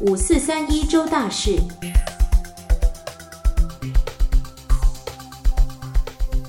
五四三一周大事。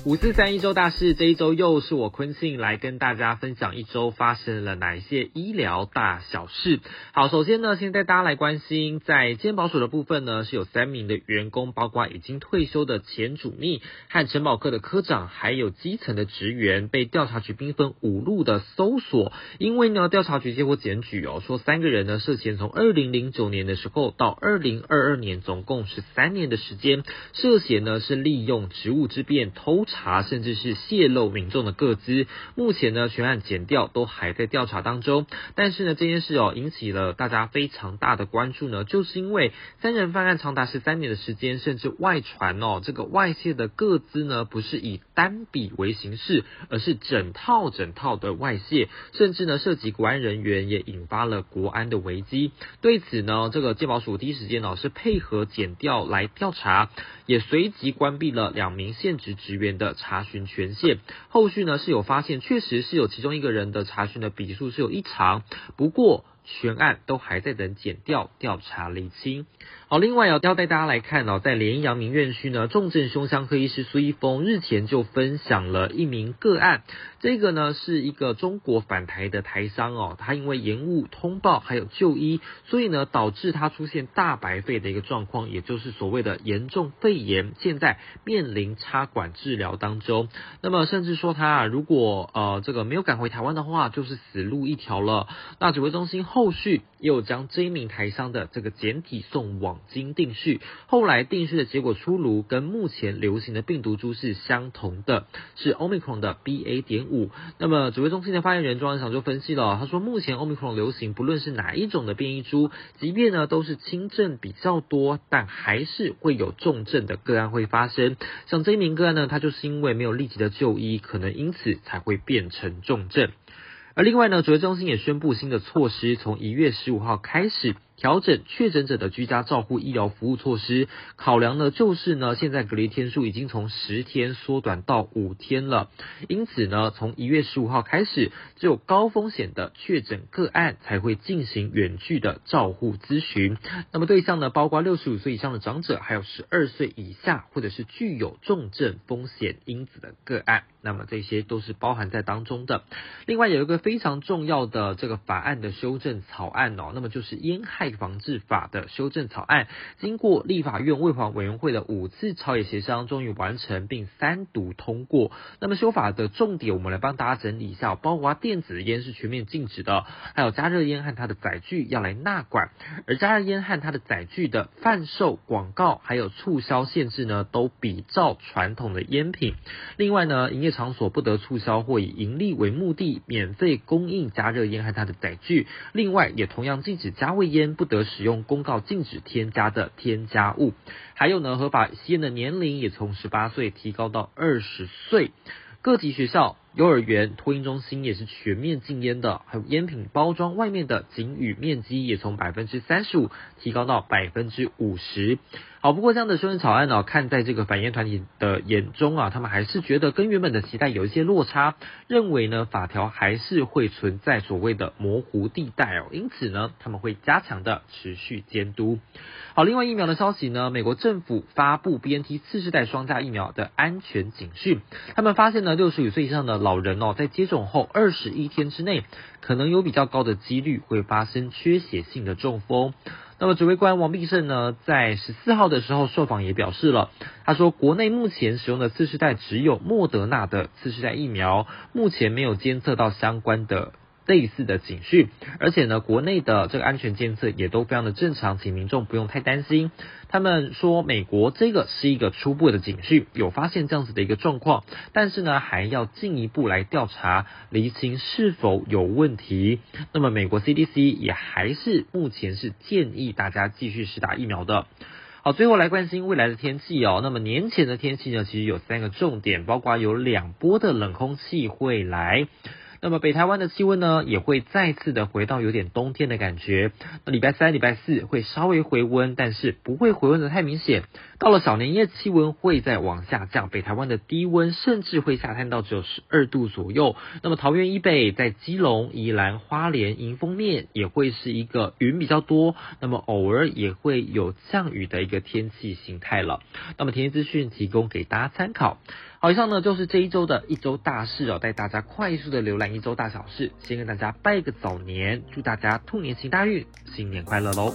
五四三一周大事，这一周又是我坤信来跟大家分享一周发生了哪一些医疗大小事。好，首先呢，先带大家来关心，在健保署的部分呢，是有三名的员工，包括已经退休的前主秘和城保科的科长，还有基层的职员，被调查局兵分五路的搜索。因为呢，调查局接获检举哦，说三个人呢涉嫌从二零零九年的时候到二零二二年，总共是三年的时间，涉嫌呢是利用职务之便偷。查甚至是泄露民众的个资，目前呢全案检调都还在调查当中。但是呢这件事哦引起了大家非常大的关注呢，就是因为三人犯案长达十三年的时间，甚至外传哦这个外泄的个资呢不是以单笔为形式，而是整套整套的外泄，甚至呢涉及国安人员，也引发了国安的危机。对此呢这个鉴宝署第一时间呢是配合检调来调查，也随即关闭了两名现职职员。的查询权限，后续呢是有发现，确实是有其中一个人的查询的笔数是有异常，不过全案都还在等检调调查厘清。好，另外要要带大家来看哦，在连阳明院区呢，重症胸腔科医师苏一峰日前就分享了一名个案，这个呢是一个中国返台的台商哦，他因为延误通报还有就医，所以呢导致他出现大白肺的一个状况，也就是所谓的严重肺炎，现在面临插管治疗当中。那么甚至说他啊，如果呃这个没有赶回台湾的话，就是死路一条了。那指挥中心后续又将这一名台商的这个简体送往。经定序，后来定序的结果出炉，跟目前流行的病毒株是相同的，是 Omicron 的 BA. 点五。那么指挥中心的发言人庄院长就分析了，他说目前 Omicron 流行，不论是哪一种的变异株，即便呢都是轻症比较多，但还是会有重症的个案会发生。像这一名个案呢，他就是因为没有立即的就医，可能因此才会变成重症。而另外呢，卓越中心也宣布新的措施，从一月十五号开始。调整确诊者的居家照护医疗服务措施，考量呢就是呢，现在隔离天数已经从十天缩短到五天了，因此呢，从一月十五号开始，只有高风险的确诊个案才会进行远距的照护咨询。那么对象呢，包括六十五岁以上的长者，还有十二岁以下或者是具有重症风险因子的个案，那么这些都是包含在当中的。另外有一个非常重要的这个法案的修正草案哦，那么就是烟害。防治法的修正草案，经过立法院卫环委员会的五次朝野协商，终于完成并三读通过。那么修法的重点，我们来帮大家整理一下，包括电子烟是全面禁止的，还有加热烟和它的载具要来纳管，而加热烟和它的载具的贩售广告还有促销限制呢，都比照传统的烟品。另外呢，营业场所不得促销或以盈利为目的免费供应加热烟和它的载具。另外也同样禁止加味烟。不得使用公告禁止添加的添加物，还有呢，合法吸烟的年龄也从十八岁提高到二十岁。各级学校、幼儿园、托婴中心也是全面禁烟的，还有烟品包装外面的警语面积也从百分之三十五提高到百分之五十。好，不过这样的修正草案呢，看在这个反烟团体的眼中啊，他们还是觉得跟原本的期待有一些落差，认为呢法条还是会存在所谓的模糊地带哦，因此呢他们会加强的持续监督。好，另外疫苗的消息呢，美国政府发布 BNT 次世代双价疫苗的安全警讯，他们发现呢六十五岁以上的老人哦，在接种后二十一天之内，可能有比较高的几率会发生缺血性的中风。那么指挥官王必胜呢，在十四号的时候受访也表示了，他说国内目前使用的次世代只有莫德纳的次世代疫苗，目前没有监测到相关的类似的警讯，而且呢，国内的这个安全监测也都非常的正常，请民众不用太担心。他们说，美国这个是一个初步的警讯，有发现这样子的一个状况，但是呢，还要进一步来调查，厘清是否有问题。那么，美国 CDC 也还是目前是建议大家继续施打疫苗的。好，最后来关心未来的天气哦。那么年前的天气呢，其实有三个重点，包括有两波的冷空气会来。那么北台湾的气温呢，也会再次的回到有点冬天的感觉。那礼拜三、礼拜四会稍微回温，但是不会回温的太明显。到了小年夜，气温会再往下降，北台湾的低温甚至会下探到只有十二度左右。那么桃园以北，在基隆、宜兰花莲、迎风面也会是一个云比较多，那么偶尔也会有降雨的一个天气形态了。那么天气资讯提供给大家参考。好，以上呢就是这一周的一周大事哦，带大家快速的浏览一周大小事。先跟大家拜个早年，祝大家兔年行大运，新年快乐喽！